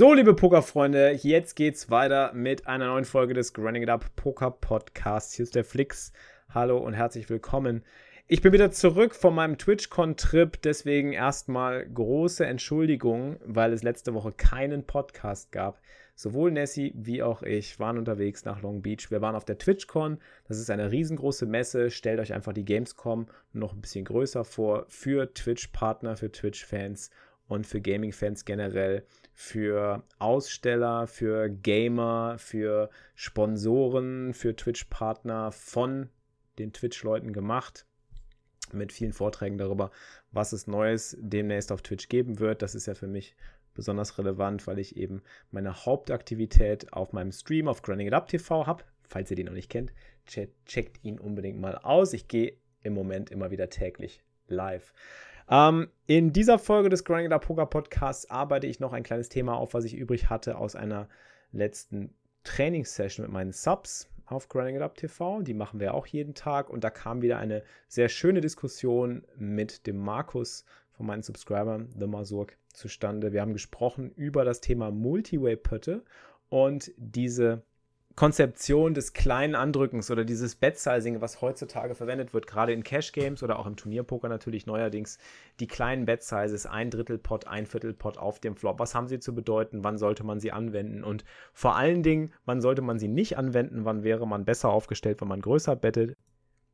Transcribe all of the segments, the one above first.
So, liebe Pokerfreunde, jetzt geht's weiter mit einer neuen Folge des Grinding It Up Poker Podcasts. Hier ist der Flix. Hallo und herzlich willkommen. Ich bin wieder zurück von meinem TwitchCon-Trip, deswegen erstmal große Entschuldigung, weil es letzte Woche keinen Podcast gab. Sowohl Nessie wie auch ich waren unterwegs nach Long Beach. Wir waren auf der TwitchCon. Das ist eine riesengroße Messe. Stellt euch einfach die Gamescom noch ein bisschen größer vor für Twitch-Partner, für Twitch-Fans und für Gaming-Fans generell, für Aussteller, für Gamer, für Sponsoren, für Twitch-Partner von den Twitch-Leuten gemacht. Mit vielen Vorträgen darüber, was es Neues demnächst auf Twitch geben wird. Das ist ja für mich besonders relevant, weil ich eben meine Hauptaktivität auf meinem Stream auf Grinding It Up TV habe. Falls ihr den noch nicht kennt, checkt ihn unbedingt mal aus. Ich gehe im Moment immer wieder täglich live. Ähm, in dieser Folge des Grinding Up Poker Podcasts arbeite ich noch ein kleines Thema auf, was ich übrig hatte aus einer letzten Trainingssession mit meinen Subs auf Grinding Up TV. Die machen wir auch jeden Tag. Und da kam wieder eine sehr schöne Diskussion mit dem Markus von meinen Subscribern, The Masurk, zustande. Wir haben gesprochen über das Thema Multiway-Pötte und diese Konzeption des kleinen Andrückens oder dieses Bet-Sizing, was heutzutage verwendet wird, gerade in Cash-Games oder auch im Turnierpoker natürlich neuerdings, die kleinen Bet-Sizes, ein Drittel Pot, ein Viertel Pot auf dem Flop. Was haben sie zu bedeuten? Wann sollte man sie anwenden? Und vor allen Dingen, wann sollte man sie nicht anwenden? Wann wäre man besser aufgestellt, wenn man größer bettet?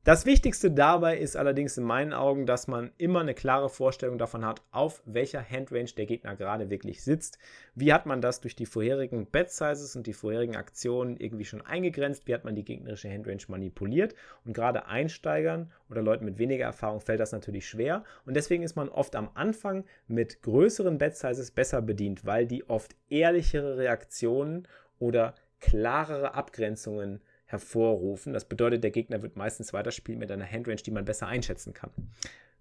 Das Wichtigste dabei ist allerdings in meinen Augen, dass man immer eine klare Vorstellung davon hat, auf welcher Handrange der Gegner gerade wirklich sitzt. Wie hat man das durch die vorherigen Bet Sizes und die vorherigen Aktionen irgendwie schon eingegrenzt? Wie hat man die gegnerische Handrange manipuliert? Und gerade Einsteigern oder Leuten mit weniger Erfahrung fällt das natürlich schwer. Und deswegen ist man oft am Anfang mit größeren Bet Sizes besser bedient, weil die oft ehrlichere Reaktionen oder klarere Abgrenzungen hervorrufen. Das bedeutet, der Gegner wird meistens weiterspielen mit einer Handrange, die man besser einschätzen kann.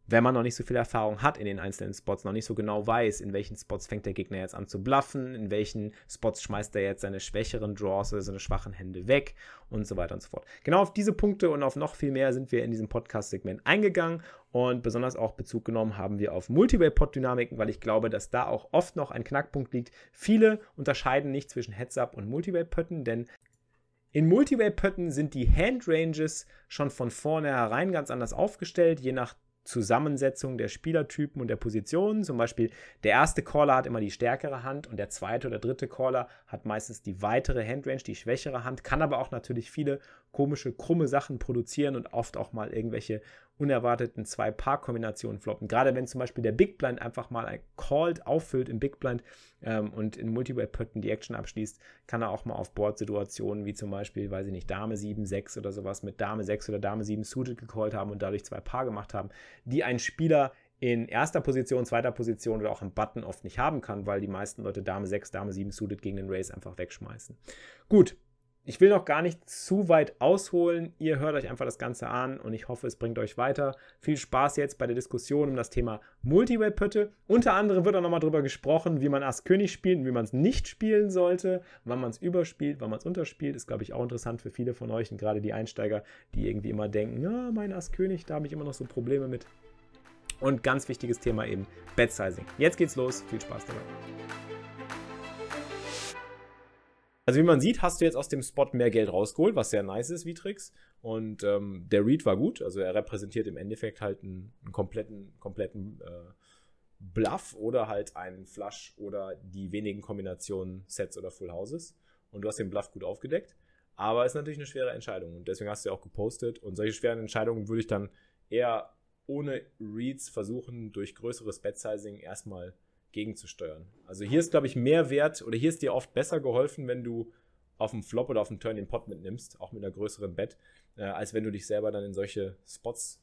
Wenn man noch nicht so viel Erfahrung hat in den einzelnen Spots, noch nicht so genau weiß, in welchen Spots fängt der Gegner jetzt an zu bluffen, in welchen Spots schmeißt er jetzt seine schwächeren Draws oder seine schwachen Hände weg und so weiter und so fort. Genau auf diese Punkte und auf noch viel mehr sind wir in diesem Podcast-Segment eingegangen und besonders auch Bezug genommen haben wir auf Multiway-Pot-Dynamiken, weil ich glaube, dass da auch oft noch ein Knackpunkt liegt. Viele unterscheiden nicht zwischen Heads-Up und Multiway-Pötten, denn in Multiway-Pötten sind die Handranges schon von vornherein ganz anders aufgestellt, je nach Zusammensetzung der Spielertypen und der Positionen. Zum Beispiel der erste Caller hat immer die stärkere Hand und der zweite oder dritte Caller hat meistens die weitere Handrange, die schwächere Hand, kann aber auch natürlich viele komische, krumme Sachen produzieren und oft auch mal irgendwelche unerwarteten zwei Paar-Kombinationen floppen. Gerade wenn zum Beispiel der Big Blind einfach mal ein Called auffüllt im Big Blind ähm, und in Multiway-Pötten die Action abschließt, kann er auch mal auf Board-Situationen wie zum Beispiel, weiß ich nicht, Dame 7, 6 oder sowas mit Dame 6 oder Dame 7 suited gecallt haben und dadurch zwei Paar gemacht haben, die ein Spieler in erster Position, zweiter Position oder auch im Button oft nicht haben kann, weil die meisten Leute Dame 6, Dame 7 suited gegen den Race einfach wegschmeißen. Gut, ich will noch gar nicht zu weit ausholen. Ihr hört euch einfach das Ganze an und ich hoffe, es bringt euch weiter. Viel Spaß jetzt bei der Diskussion um das Thema Multiway-Pötte. Unter anderem wird auch nochmal darüber gesprochen, wie man Ass König spielt und wie man es nicht spielen sollte, wann man es überspielt, wann man es unterspielt. Ist, glaube ich, auch interessant für viele von euch und gerade die Einsteiger, die irgendwie immer denken, ja, mein Ass König, da habe ich immer noch so Probleme mit. Und ganz wichtiges Thema eben, Bet-Sizing. Jetzt geht's los. Viel Spaß dabei. Also wie man sieht, hast du jetzt aus dem Spot mehr Geld rausgeholt, was sehr nice ist, Vitrix. Und ähm, der Read war gut. Also er repräsentiert im Endeffekt halt einen, einen kompletten, kompletten äh, Bluff oder halt einen Flush oder die wenigen Kombinationen Sets oder Full Houses. Und du hast den Bluff gut aufgedeckt. Aber es ist natürlich eine schwere Entscheidung. Und deswegen hast du ja auch gepostet. Und solche schweren Entscheidungen würde ich dann eher ohne Reads versuchen, durch größeres Bet-Sizing erstmal gegenzusteuern. Also hier ist, glaube ich, mehr wert oder hier ist dir oft besser geholfen, wenn du auf dem Flop oder auf dem Turn den Pot mitnimmst, auch mit einer größeren Bet, äh, als wenn du dich selber dann in solche Spots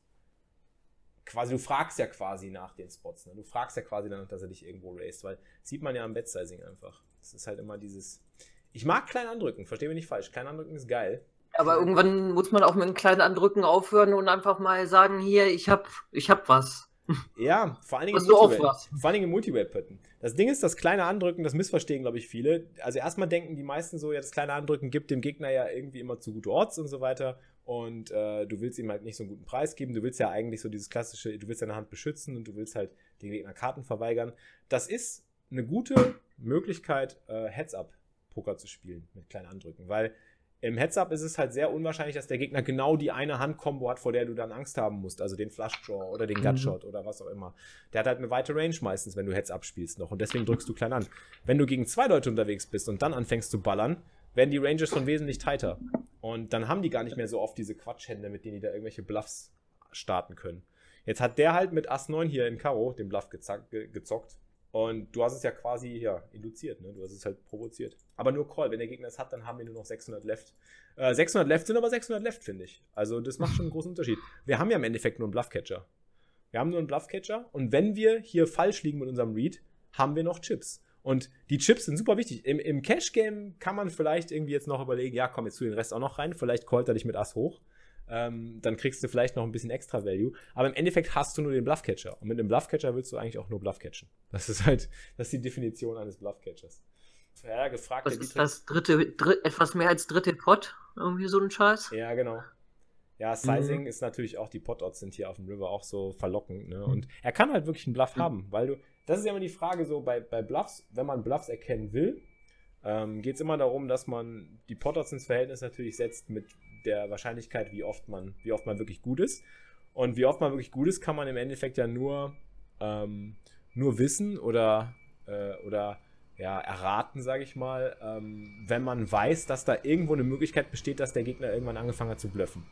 quasi, du fragst ja quasi nach den Spots. Ne? Du fragst ja quasi danach, dass er dich irgendwo raced, weil sieht man ja am Bet-Sizing einfach. Das ist halt immer dieses. Ich mag klein andrücken, verstehe mich nicht falsch. Klein andrücken ist geil. Aber irgendwann muss man auch mit einem kleinen Andrücken aufhören und einfach mal sagen, hier, ich hab, ich hab was. Ja, vor allen Dingen im Multiwave-Pötten. Das Ding ist, das kleine Andrücken, das missverstehen, glaube ich, viele. Also erstmal denken die meisten so, ja, das kleine Andrücken gibt dem Gegner ja irgendwie immer zu gute Orts und so weiter. Und äh, du willst ihm halt nicht so einen guten Preis geben. Du willst ja eigentlich so dieses klassische, du willst deine Hand beschützen und du willst halt den Gegner Karten verweigern. Das ist eine gute Möglichkeit, äh, Heads-Up-Poker zu spielen mit kleinen Andrücken, weil im Heads-Up ist es halt sehr unwahrscheinlich, dass der Gegner genau die eine Hand-Kombo hat, vor der du dann Angst haben musst. Also den Flush-Draw oder den Gutshot mhm. oder was auch immer. Der hat halt eine weite Range meistens, wenn du Heads-Up spielst noch. Und deswegen drückst du klein an. Wenn du gegen zwei Leute unterwegs bist und dann anfängst zu ballern, werden die Ranges schon wesentlich tighter. Und dann haben die gar nicht mehr so oft diese Quatschhände, mit denen die da irgendwelche Bluffs starten können. Jetzt hat der halt mit Ass 9 hier in Karo den Bluff gezockt. Und du hast es ja quasi ja, induziert, ne? Du hast es halt provoziert. Aber nur Call. Wenn der Gegner es hat, dann haben wir nur noch 600 Left. Äh, 600 Left sind aber 600 Left, finde ich. Also das macht schon einen großen Unterschied. Wir haben ja im Endeffekt nur einen Bluffcatcher. Wir haben nur einen Bluffcatcher. Und wenn wir hier falsch liegen mit unserem Read, haben wir noch Chips. Und die Chips sind super wichtig. Im, im Cash-Game kann man vielleicht irgendwie jetzt noch überlegen, ja, komm, jetzt tu den Rest auch noch rein. Vielleicht callt er dich mit Ass hoch ähm, dann kriegst du vielleicht noch ein bisschen extra Value. Aber im Endeffekt hast du nur den Bluffcatcher. Und mit einem Bluffcatcher willst du eigentlich auch nur Bluffcatchen. Das ist halt, das ist die Definition eines Bluffcatchers. Ja, gefragt. Was ist das dritte, dritt, etwas mehr als dritte Pot? Irgendwie so ein Scheiß? Ja, genau. Ja, Sizing mhm. ist natürlich auch, die Pot-Odds sind hier auf dem River auch so verlockend. Ne? Und er kann halt wirklich einen Bluff mhm. haben, weil du, das ist ja immer die Frage so bei, bei Bluffs, wenn man Bluffs erkennen will, ähm, geht es immer darum, dass man die Pot-Odds ins Verhältnis natürlich setzt mit der Wahrscheinlichkeit, wie oft man, wie oft man wirklich gut ist. Und wie oft man wirklich gut ist, kann man im Endeffekt ja nur, ähm, nur wissen oder, äh, oder ja, erraten, sage ich mal, ähm, wenn man weiß, dass da irgendwo eine Möglichkeit besteht, dass der Gegner irgendwann angefangen hat zu blöffen.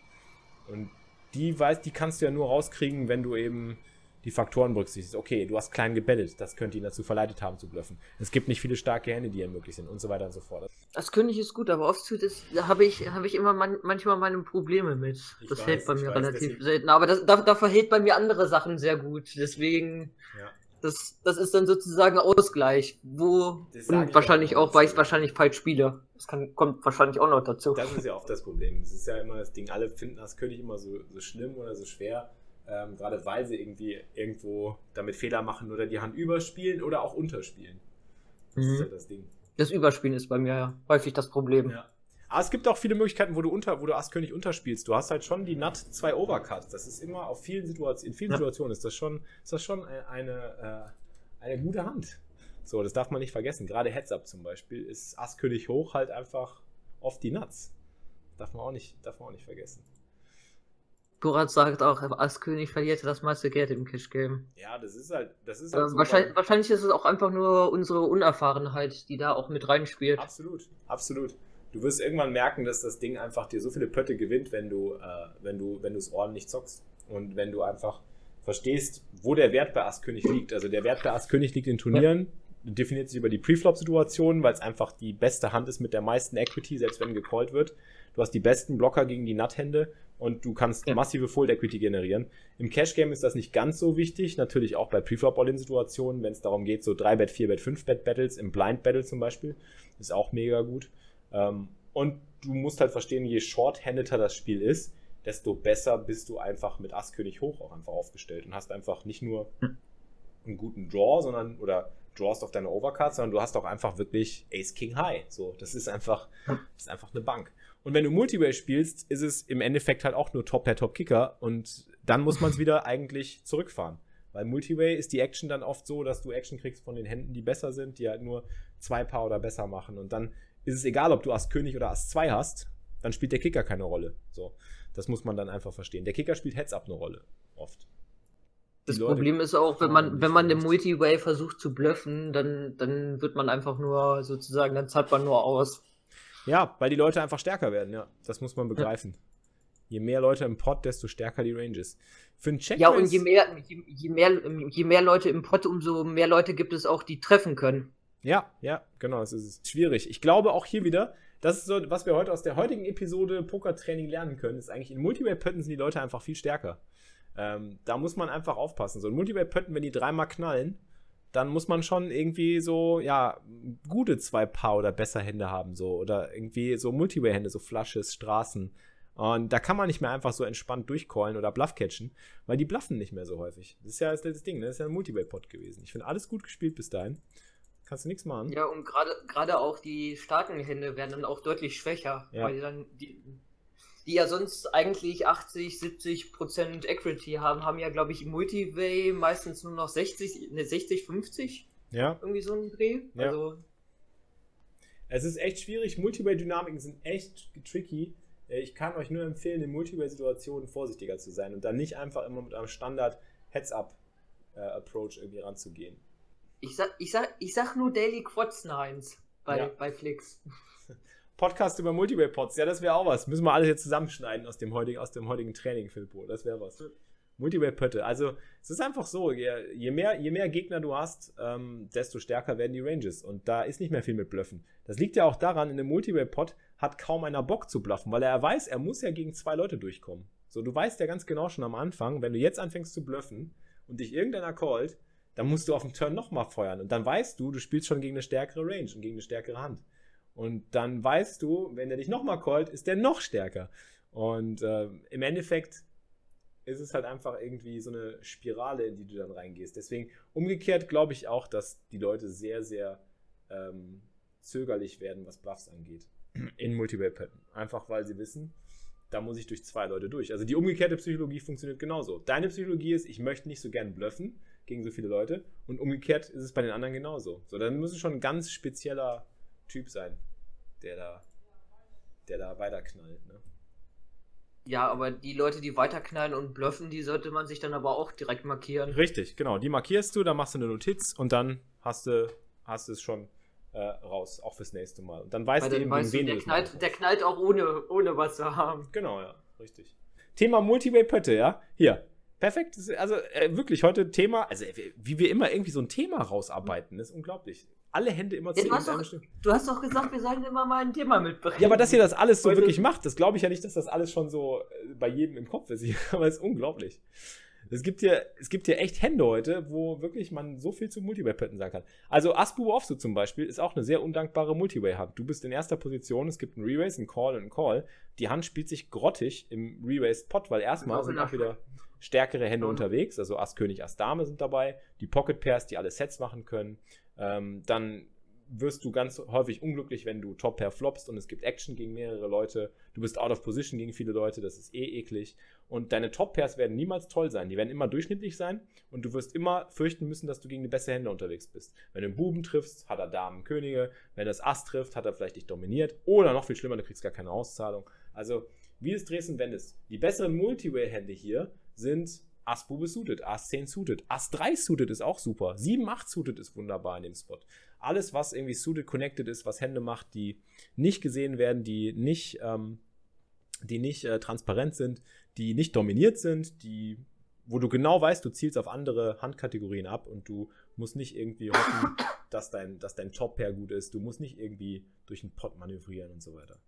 Und die weiß, die kannst du ja nur rauskriegen, wenn du eben die Faktoren berücksichtigst. Okay, du hast klein gebettet, das könnte ihn dazu verleitet haben zu bluffen. Es gibt nicht viele starke Hände, die möglich sind und so weiter und so fort. Das König ist gut, aber oft habe ich, hab ich immer man, manchmal meine Probleme mit. Ich das weiß, hält bei mir weiß, relativ deswegen... selten. Aber das, da, da verhält bei mir andere Sachen sehr gut. Deswegen, ja. das, das ist dann sozusagen Ausgleich, wo und wahrscheinlich auch, weil ich es wahrscheinlich falsch spiele. Das kann, kommt wahrscheinlich auch noch dazu. Das ist ja oft das Problem. Das ist ja immer das Ding, alle finden das König immer so, so schlimm oder so schwer ähm, gerade weil sie irgendwie irgendwo damit Fehler machen oder die Hand überspielen oder auch unterspielen. Das mhm. ist ja das Ding. Das Überspielen ist bei mir ja häufig das Problem. Ja. Aber es gibt auch viele Möglichkeiten, wo du unter, wo du Ass-König unterspielst. Du hast halt schon die Nut 2 Overcuts. Das ist immer auf vielen Situationen, in vielen ja. Situationen ist das schon, ist das schon eine, äh, eine gute Hand. So, das darf man nicht vergessen. Gerade Heads-Up zum Beispiel ist Ass-König hoch halt einfach oft die Nuts. Darf man auch nicht, darf man auch nicht vergessen. Borat sagt auch, als König verliert er das meiste Geld im Cash-Game. Ja, das ist halt, das ist halt äh, so wahrscheinlich, wahrscheinlich, ist es auch einfach nur unsere Unerfahrenheit, die da auch mit reinspielt. Absolut, absolut. Du wirst irgendwann merken, dass das Ding einfach dir so viele Pötte gewinnt, wenn du, äh, wenn du, wenn du es ordentlich zockst. Und wenn du einfach verstehst, wo der Wert bei Ass-König liegt. Also der Wert bei Ass-König liegt in Turnieren, ja. Definiert sich über die Preflop-Situationen, weil es einfach die beste Hand ist mit der meisten Equity, selbst wenn gecallt wird. Du hast die besten Blocker gegen die Nut-Hände und du kannst ja. massive Full Equity generieren. Im Cash Game ist das nicht ganz so wichtig, natürlich auch bei Preflop All-In Situationen, wenn es darum geht, so 3 Bet, 4 Bet, 5 Bet Battles, im Blind Battle zum Beispiel, ist auch mega gut. Ähm, und du musst halt verstehen, je short-handeter das Spiel ist, desto besser bist du einfach mit Ass König hoch auch einfach aufgestellt und hast einfach nicht nur hm. einen guten Draw, sondern oder drawst auf deine Overcards, sondern du hast auch einfach wirklich Ace King High. So, das ist einfach, hm. das ist einfach eine Bank. Und wenn du Multiway spielst, ist es im Endeffekt halt auch nur Top per Top Kicker und dann muss man es wieder eigentlich zurückfahren. Weil Multiway ist die Action dann oft so, dass du Action kriegst von den Händen, die besser sind, die halt nur zwei Paar oder besser machen. Und dann ist es egal, ob du Ass König oder Ass 2 hast, dann spielt der Kicker keine Rolle. So, das muss man dann einfach verstehen. Der Kicker spielt Heads up eine Rolle, oft. Das Leute Problem ist auch, wenn man, wenn man im Multiway versucht zu bluffen, dann, dann wird man einfach nur sozusagen, dann zahlt man nur aus. Ja, weil die Leute einfach stärker werden, ja. Das muss man begreifen. Ja. Je mehr Leute im Pot, desto stärker die Ranges. Für einen Check Ja, und je mehr, je, je, mehr, je mehr Leute im Pot, umso mehr Leute gibt es auch, die treffen können. Ja, ja, genau, das ist schwierig. Ich glaube auch hier wieder, das ist so, was wir heute aus der heutigen Episode Pokertraining lernen können, ist eigentlich in Multiway-Pötten sind die Leute einfach viel stärker. Ähm, da muss man einfach aufpassen. So ein Multiway-Pötten, wenn die dreimal knallen, dann muss man schon irgendwie so, ja, gute zwei Paar oder besser Hände haben, so. Oder irgendwie so Multiway-Hände, so Flashes, Straßen. Und da kann man nicht mehr einfach so entspannt durchcallen oder Bluff-catchen, weil die bluffen nicht mehr so häufig. Das ist ja das, das Ding, ne? Das ist ja ein Multiway-Pot gewesen. Ich finde alles gut gespielt bis dahin. Kannst du nichts machen. Ja, und gerade auch die starken Hände werden dann auch deutlich schwächer, ja. weil die dann die, die ja sonst eigentlich 80, 70 Prozent Equity haben, haben ja, glaube ich, im Multiway meistens nur noch 60, ne, 60, 50. Ja. Irgendwie so ein Dreh. Ja. Also. Es ist echt schwierig. Multiway-Dynamiken sind echt tricky. Äh, ich kann euch nur empfehlen, in Multiway-Situationen vorsichtiger zu sein und dann nicht einfach immer mit einem Standard Heads-Up-Approach äh, irgendwie ranzugehen. Ich sag, ich sag, ich sag nur Daily Quads Nines bei, ja. bei Flix. Podcast über Multiway-Pods. Ja, das wäre auch was. Müssen wir alles jetzt zusammenschneiden aus dem heutigen, aus dem heutigen Training, Philpo. Das wäre was. Multiway-Pötte. Also, es ist einfach so, je mehr, je mehr Gegner du hast, ähm, desto stärker werden die Ranges. Und da ist nicht mehr viel mit Bluffen. Das liegt ja auch daran, in einem Multiway-Pod hat kaum einer Bock zu bluffen, weil er weiß, er muss ja gegen zwei Leute durchkommen. So, du weißt ja ganz genau schon am Anfang, wenn du jetzt anfängst zu bluffen und dich irgendeiner callt, dann musst du auf dem Turn nochmal feuern. Und dann weißt du, du spielst schon gegen eine stärkere Range und gegen eine stärkere Hand. Und dann weißt du, wenn der dich nochmal callt, ist der noch stärker. Und äh, im Endeffekt ist es halt einfach irgendwie so eine Spirale, in die du dann reingehst. Deswegen umgekehrt glaube ich auch, dass die Leute sehr, sehr ähm, zögerlich werden, was Buffs angeht. In Multiplayer-Patten. Einfach weil sie wissen, da muss ich durch zwei Leute durch. Also die umgekehrte Psychologie funktioniert genauso. Deine Psychologie ist, ich möchte nicht so gern bluffen gegen so viele Leute. Und umgekehrt ist es bei den anderen genauso. So, dann muss es schon ein ganz spezieller Typ sein, der da, der da weiterknallt, ne? Ja, aber die Leute, die weiterknallen und bluffen, die sollte man sich dann aber auch direkt markieren. Richtig, genau. Die markierst du, dann machst du eine Notiz und dann hast du, hast es schon äh, raus, auch fürs nächste Mal. Und dann weißt Weil du eben, weißt wen du, der knallt, der knallt auch ohne, ohne was zu haben. Genau, ja, richtig. Thema Multiway-Pötte, ja? Hier. Perfekt. Also äh, wirklich heute Thema, also wie wir immer irgendwie so ein Thema rausarbeiten, ist unglaublich alle Hände immer zu ja, du, hast doch, du hast doch gesagt, wir sollen immer mal ein Thema mitbringen. Ja, aber dass ihr das alles so Heute wirklich macht, das glaube ich ja nicht, dass das alles schon so äh, bei jedem im Kopf ist. Aber es ist unglaublich. Es gibt hier, es gibt hier echt Hände heute, wo wirklich man so viel zu Multiway-Pötten sagen kann. Also Aspu Offsu zum Beispiel ist auch eine sehr undankbare Multiway-Hand. Du bist in erster Position, es gibt einen Re-Race, einen Call und einen Call. Die Hand spielt sich grottig im Re-Race Pot, weil erstmal sind auch wieder stärkere Hände mhm. unterwegs. Also Ass König, Ass Dame sind dabei. Die Pocket Pairs, die alle Sets machen können. Ähm, dann wirst du ganz häufig unglücklich, wenn du Top Pair floppst und es gibt Action gegen mehrere Leute. Du bist out of position gegen viele Leute, das ist eh eklig. Und deine Top Pairs werden niemals toll sein. Die werden immer durchschnittlich sein und du wirst immer fürchten müssen, dass du gegen die bessere Hände unterwegs bist. Wenn du einen Buben triffst, hat er Damen, Könige. Wenn das Ass trifft, hat er vielleicht dich dominiert. Oder noch viel schlimmer, du kriegst gar keine Auszahlung. Also, wie es drehst und wendest. Die besseren Multiway-Hände hier sind Ass Bube suited, Ass 10 suited, Ass 3 suited ist auch super, 7, 8 suited ist wunderbar in dem Spot. Alles, was irgendwie suited connected ist, was Hände macht, die nicht gesehen werden, die nicht, ähm, die nicht äh, transparent sind, die nicht dominiert sind, die, wo du genau weißt, du zielst auf andere Handkategorien ab und du musst nicht irgendwie hoffen, dass dein, dass dein Top-Pair gut ist, du musst nicht irgendwie durch den Pot manövrieren und so weiter.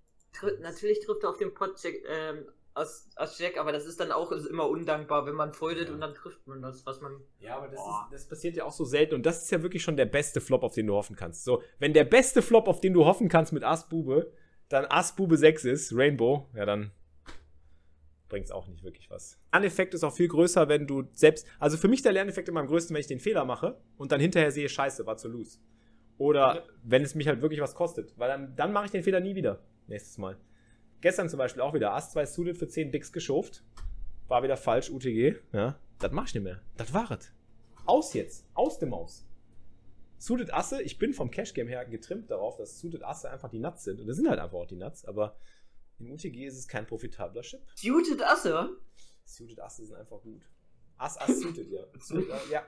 Natürlich trifft er auf den Pot ähm, als, als Jack, aber das ist dann auch immer undankbar, wenn man foldet ja. und dann trifft man das, was man. Ja, aber das, ist, das, passiert ja auch so selten und das ist ja wirklich schon der beste Flop, auf den du hoffen kannst. So, wenn der beste Flop, auf den du hoffen kannst mit Ass-Bube, dann Ass-Bube 6 ist, Rainbow, ja, dann bringt es auch nicht wirklich was. Lerneffekt ist auch viel größer, wenn du selbst. Also für mich der Lerneffekt immer am größten, wenn ich den Fehler mache und dann hinterher sehe, scheiße, war zu loose. Oder ja. wenn es mich halt wirklich was kostet. Weil dann, dann mache ich den Fehler nie wieder. Nächstes Mal. Gestern zum Beispiel auch wieder Ass 2 Suited für 10 Bigs geschoft. War wieder falsch, UTG. Ja, das mach ich nicht mehr. Das war es. Aus jetzt. Aus dem Maus. Suited Asse, ich bin vom Cash Game her getrimmt darauf, dass Suited Asse einfach die Nuts sind. Und das sind halt einfach auch die Nuts, aber in UTG ist es kein profitabler Chip. Suited Asse? Suited Asse sind einfach gut. Ass, Ass, Suited, ja. Suited, ja.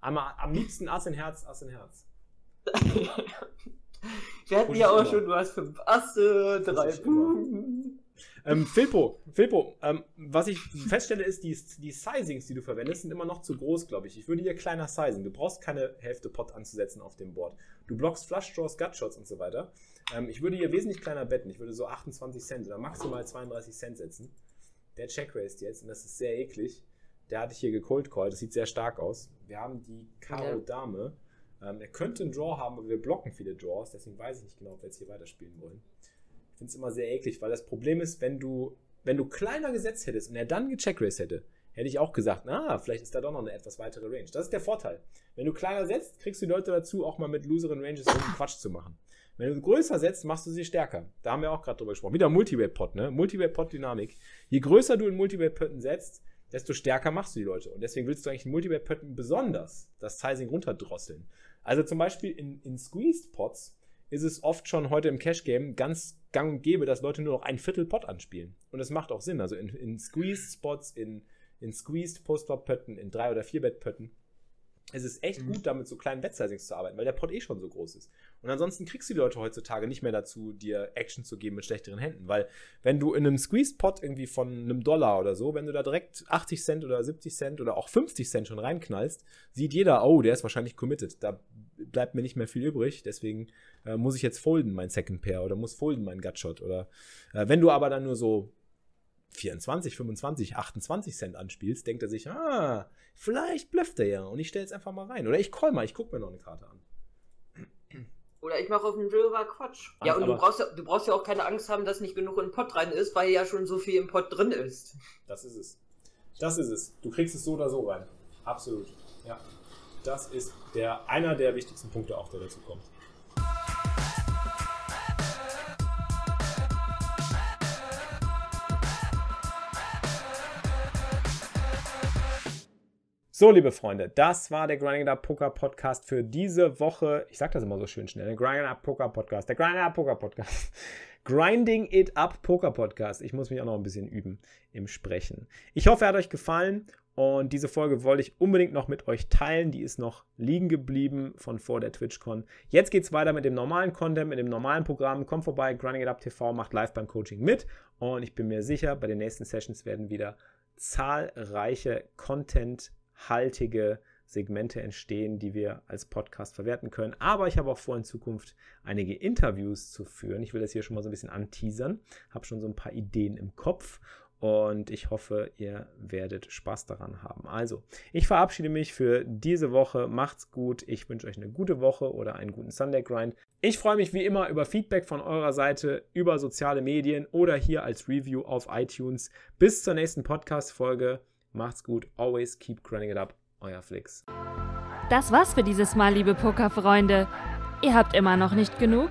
Am, am liebsten Ass in Herz, Ass in Herz. Wir hatten ja auch schon, du hast fünf Asse, drei Buben. Ähm, Filpo, Filpo ähm, was ich feststelle ist, die, die Sizings, die du verwendest, sind immer noch zu groß, glaube ich. Ich würde hier kleiner sizen. Du brauchst keine Hälfte Pot anzusetzen auf dem Board. Du blockst Flush Draws, Gut Shots und so weiter. Ähm, ich würde hier wesentlich kleiner betten. Ich würde so 28 Cent oder maximal 32 Cent setzen. Der Check raced jetzt und das ist sehr eklig. Der hatte ich hier gecold call. Das sieht sehr stark aus. Wir haben die Karo Dame. Ähm, er könnte einen Draw haben, aber wir blocken viele Draws. Deswegen weiß ich nicht genau, ob wir jetzt hier weiterspielen wollen. Ich finde es immer sehr eklig, weil das Problem ist, wenn du, wenn du kleiner gesetzt hättest und er dann gecheckraced hätte, hätte ich auch gesagt, na, vielleicht ist da doch noch eine etwas weitere Range. Das ist der Vorteil. Wenn du kleiner setzt, kriegst du die Leute dazu, auch mal mit loseren Ranges irgendeinen Quatsch zu machen. Wenn du größer setzt, machst du sie stärker. Da haben wir auch gerade drüber gesprochen. Wieder Multiwave-Pot, ne? Multiwave-Pot-Dynamik. Je größer du in Multiwave-Potten setzt, desto stärker machst du die Leute. Und deswegen willst du eigentlich in Multiwave-Potten besonders das Sizing runterdrosseln. Also zum Beispiel in, in Squeezed-Pots ist es oft schon heute im Cash-Game ganz gang und gäbe, dass Leute nur noch ein Viertel Pot anspielen. Und das macht auch Sinn. Also in, in Squeezed-Spots, in, in Squeezed Post-Flop-Pötten, in 3- oder 4-Bett-Pötten es ist echt mhm. gut, damit so kleinen Wettsizings zu arbeiten, weil der Pot eh schon so groß ist. Und ansonsten kriegst du die Leute heutzutage nicht mehr dazu, dir Action zu geben mit schlechteren Händen, weil wenn du in einem Squeezed-Pot irgendwie von einem Dollar oder so, wenn du da direkt 80 Cent oder 70 Cent oder auch 50 Cent schon reinknallst, sieht jeder, oh, der ist wahrscheinlich committed. Da bleibt mir nicht mehr viel übrig, deswegen äh, muss ich jetzt folden, mein Second Pair oder muss folden, mein Gutshot. Oder äh, wenn du aber dann nur so 24, 25, 28 Cent anspielst, denkt er sich, ah, vielleicht blufft er ja und ich stelle es einfach mal rein. Oder ich call mal, ich gucke mir noch eine Karte an. Oder ich mache auf dem River Quatsch. Ach, ja, und du brauchst ja, du brauchst ja auch keine Angst haben, dass nicht genug in den Pot rein ist, weil ja schon so viel im Pot drin ist. Das ist es. Das ist es. Du kriegst es so oder so rein. Absolut. Ja. Das ist der, einer der wichtigsten Punkte auch, der dazu kommt. So, liebe Freunde, das war der Grinding Up Poker Podcast für diese Woche. Ich sage das immer so schön schnell. Der Grinding Up Poker Podcast. Der Grinding Up Poker Podcast. Grinding It Up Poker Podcast. Ich muss mich auch noch ein bisschen üben im Sprechen. Ich hoffe, er hat euch gefallen und diese Folge wollte ich unbedingt noch mit euch teilen. Die ist noch liegen geblieben von vor der TwitchCon. Jetzt geht es weiter mit dem normalen Content, mit dem normalen Programm. Kommt vorbei, Grinding It Up TV macht live beim Coaching mit und ich bin mir sicher, bei den nächsten Sessions werden wieder zahlreiche Content haltige Segmente entstehen, die wir als Podcast verwerten können. Aber ich habe auch vor, in Zukunft einige Interviews zu führen. Ich will das hier schon mal so ein bisschen anteasern, habe schon so ein paar Ideen im Kopf und ich hoffe, ihr werdet Spaß daran haben. Also, ich verabschiede mich für diese Woche. Macht's gut. Ich wünsche euch eine gute Woche oder einen guten Sunday Grind. Ich freue mich wie immer über Feedback von eurer Seite, über soziale Medien oder hier als Review auf iTunes. Bis zur nächsten Podcast-Folge. Macht's gut. Always keep grinding it up. Euer Flix. Das war's für dieses Mal, liebe Pokerfreunde. Ihr habt immer noch nicht genug?